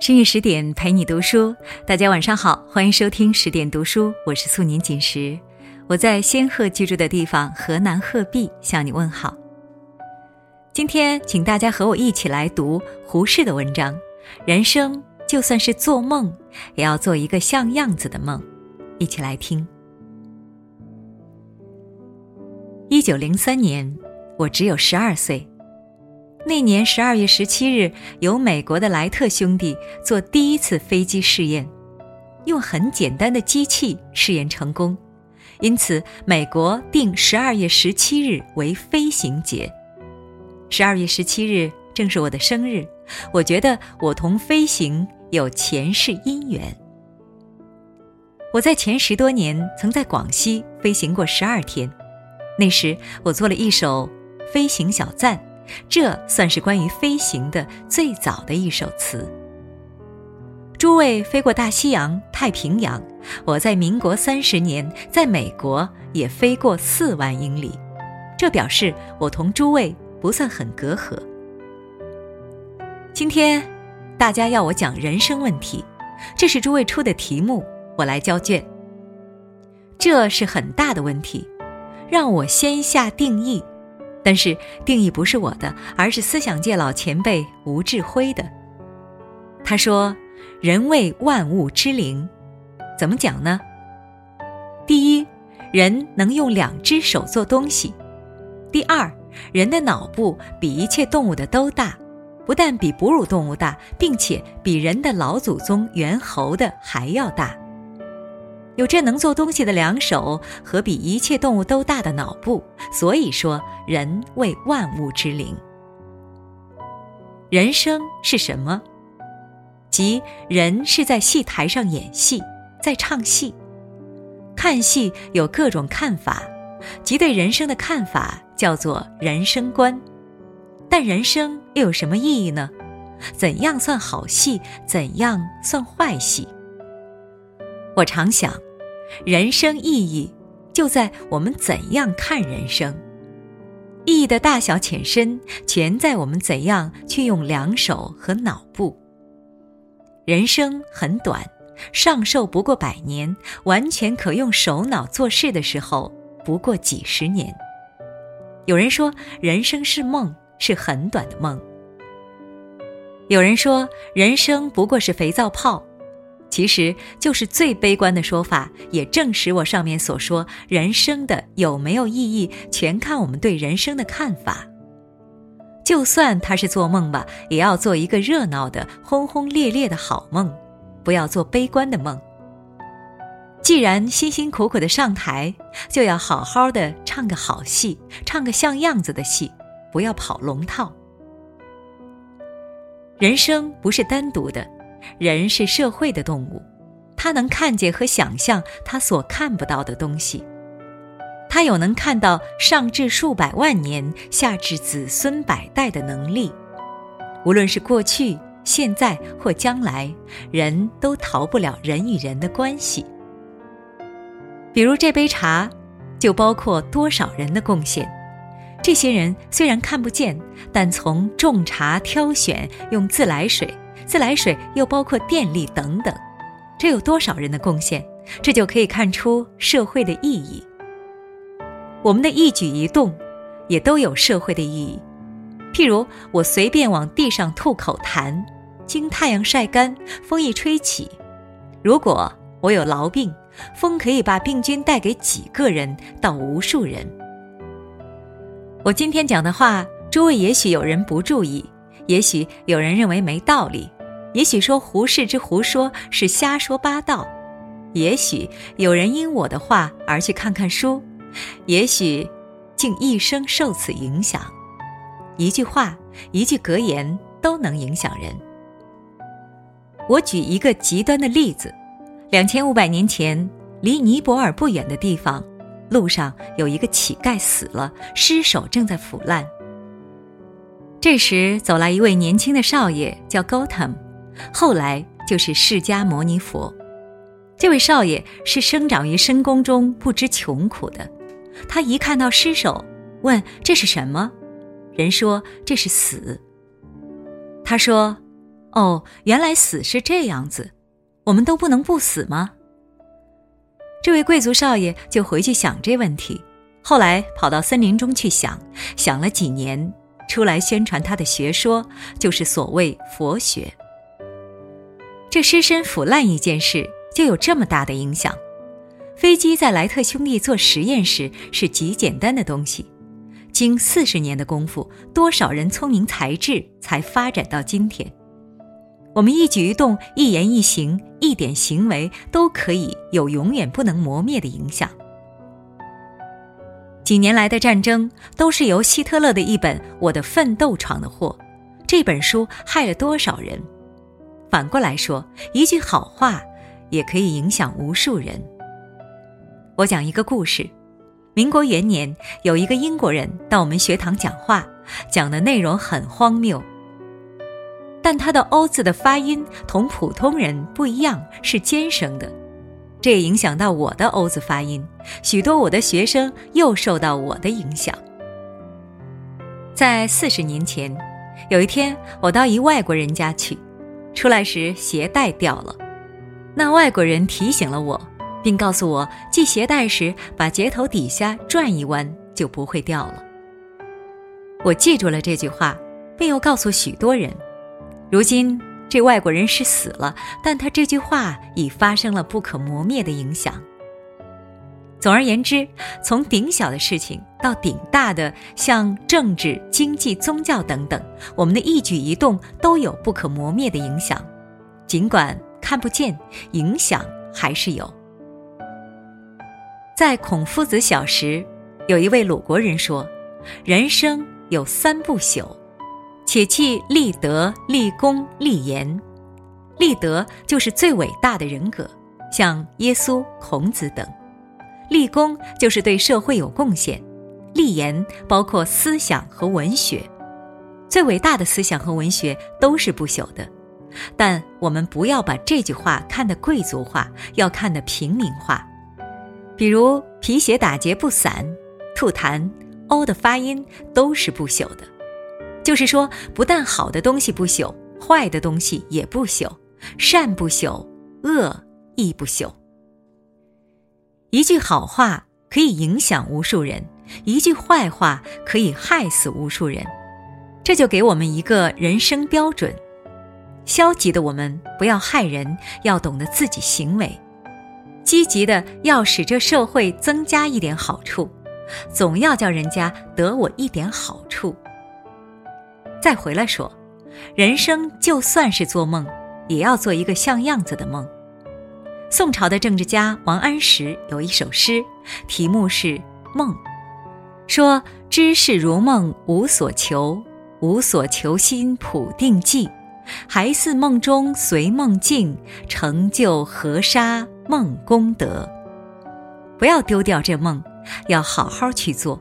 深夜十点陪你读书，大家晚上好，欢迎收听十点读书，我是素年锦时，我在仙鹤居住的地方河南鹤壁向你问好。今天请大家和我一起来读胡适的文章，人生就算是做梦，也要做一个像样子的梦，一起来听。一九零三年，我只有十二岁。那年十二月十七日，由美国的莱特兄弟做第一次飞机试验，用很简单的机器试验成功，因此美国定十二月十七日为飞行节。十二月十七日正是我的生日，我觉得我同飞行有前世姻缘。我在前十多年曾在广西飞行过十二天。那时，我做了一首飞行小赞，这算是关于飞行的最早的一首词。诸位飞过大西洋、太平洋，我在民国三十年在美国也飞过四万英里，这表示我同诸位不算很隔阂。今天，大家要我讲人生问题，这是诸位出的题目，我来交卷。这是很大的问题。让我先下定义，但是定义不是我的，而是思想界老前辈吴志辉的。他说：“人为万物之灵，怎么讲呢？第一，人能用两只手做东西；第二，人的脑部比一切动物的都大，不但比哺乳动物大，并且比人的老祖宗猿猴的还要大。”有这能做东西的两手和比一切动物都大的脑部，所以说人为万物之灵。人生是什么？即人是在戏台上演戏，在唱戏。看戏有各种看法，即对人生的看法叫做人生观。但人生又有什么意义呢？怎样算好戏？怎样算坏戏？我常想。人生意义就在我们怎样看人生，意义的大小浅深全在我们怎样去用两手和脑部。人生很短，上寿不过百年，完全可用手脑做事的时候不过几十年。有人说人生是梦，是很短的梦。有人说人生不过是肥皂泡。其实就是最悲观的说法，也证实我上面所说，人生的有没有意义，全看我们对人生的看法。就算他是做梦吧，也要做一个热闹的、轰轰烈烈的好梦，不要做悲观的梦。既然辛辛苦苦的上台，就要好好的唱个好戏，唱个像样子的戏，不要跑龙套。人生不是单独的。人是社会的动物，他能看见和想象他所看不到的东西，他有能看到上至数百万年、下至子孙百代的能力。无论是过去、现在或将来，人都逃不了人与人的关系。比如这杯茶，就包括多少人的贡献。这些人虽然看不见，但从种茶、挑选、用自来水。自来水又包括电力等等，这有多少人的贡献？这就可以看出社会的意义。我们的一举一动，也都有社会的意义。譬如我随便往地上吐口痰，经太阳晒干，风一吹起，如果我有痨病，风可以把病菌带给几个人到无数人。我今天讲的话，诸位也许有人不注意，也许有人认为没道理。也许说胡适之胡说是瞎说八道，也许有人因我的话而去看看书，也许竟一生受此影响。一句话，一句格言都能影响人。我举一个极端的例子：两千五百年前，离尼泊尔不远的地方，路上有一个乞丐死了，尸首正在腐烂。这时走来一位年轻的少爷，叫 Gotam。后来就是释迦牟尼佛，这位少爷是生长于深宫中不知穷苦的。他一看到尸首，问这是什么？人说这是死。他说：“哦，原来死是这样子，我们都不能不死吗？这位贵族少爷就回去想这问题，后来跑到森林中去想，想了几年，出来宣传他的学说，就是所谓佛学。这尸身腐烂一件事就有这么大的影响。飞机在莱特兄弟做实验时是极简单的东西，经四十年的功夫，多少人聪明才智才发展到今天。我们一举一动、一言一行、一点行为都可以有永远不能磨灭的影响。几年来的战争都是由希特勒的一本《我的奋斗》闯的祸，这本书害了多少人？反过来说，一句好话也可以影响无数人。我讲一个故事：民国元年，有一个英国人到我们学堂讲话，讲的内容很荒谬，但他的 “o” 字的发音同普通人不一样，是尖声的，这也影响到我的 “o” 字发音。许多我的学生又受到我的影响。在四十年前，有一天我到一外国人家去，出来时鞋带掉了，那外国人提醒了我。并告诉我，系鞋带时把鞋头底下转一弯，就不会掉了。我记住了这句话，并又告诉许多人。如今这外国人是死了，但他这句话已发生了不可磨灭的影响。总而言之，从顶小的事情到顶大的，像政治、经济、宗教等等，我们的一举一动都有不可磨灭的影响，尽管看不见，影响还是有。在孔夫子小时，有一位鲁国人说：“人生有三不朽，且弃立德、立功、立言。立德就是最伟大的人格，像耶稣、孔子等；立功就是对社会有贡献；立言包括思想和文学。最伟大的思想和文学都是不朽的，但我们不要把这句话看得贵族化，要看得平民化。”比如皮鞋打结不散，吐痰，o 的发音都是不朽的。就是说，不但好的东西不朽，坏的东西也不朽，善不朽，恶亦不朽。一句好话可以影响无数人，一句坏话可以害死无数人。这就给我们一个人生标准：消极的我们不要害人，要懂得自己行为。积极的要使这社会增加一点好处，总要叫人家得我一点好处。再回来说，人生就算是做梦，也要做一个像样子的梦。宋朝的政治家王安石有一首诗，题目是《梦》，说：“知世如梦无所求，无所求心普定计，还似梦中随梦境，成就河沙。”梦功德，不要丢掉这梦，要好好去做。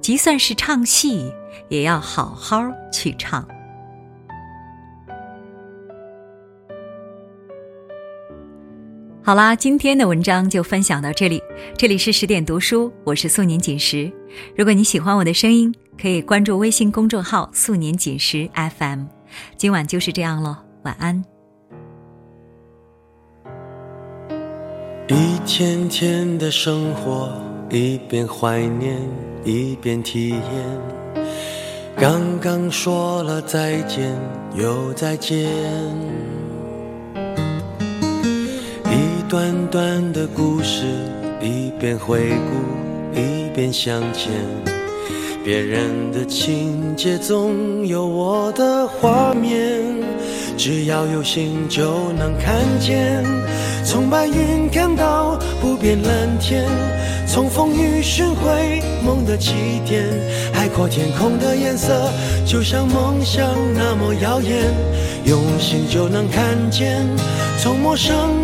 即算是唱戏，也要好好去唱。好啦，今天的文章就分享到这里。这里是十点读书，我是素年锦时。如果你喜欢我的声音，可以关注微信公众号“素年锦时 FM”。今晚就是这样喽，晚安。一天天的生活，一边怀念，一边体验。刚刚说了再见，又再见。短短的故事，一边回顾，一边向前。别人的情节，总有我的画面。只要有心，就能看见。从白云看到不变蓝天，从风雨寻回梦的起点。海阔天空的颜色，就像梦想那么耀眼。用心就能看见，从陌生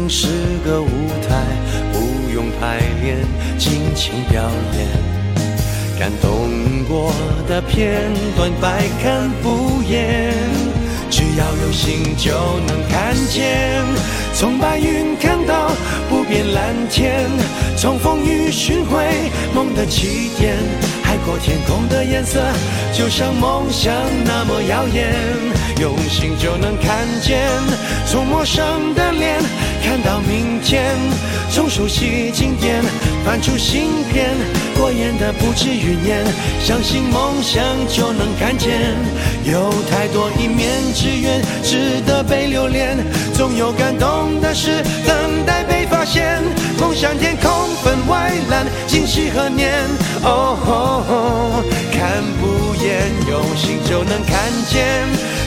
是个舞台，不用排练，尽情表演。感动过的片段，百看不厌。只要有心就能看见，从白云看到不变蓝天，从风雨寻回梦的起点。海阔天空的颜色，就像梦想那么耀眼。用心就能看见，从陌生的脸看到明天，从熟悉经典翻出新篇。过眼的不止云烟，相信梦想就能看见。有太多一面之缘，值得被留恋。总有感动的事等待被发现。梦想天空分外蓝，今夕何年？哦，看不厌，用心就能看见。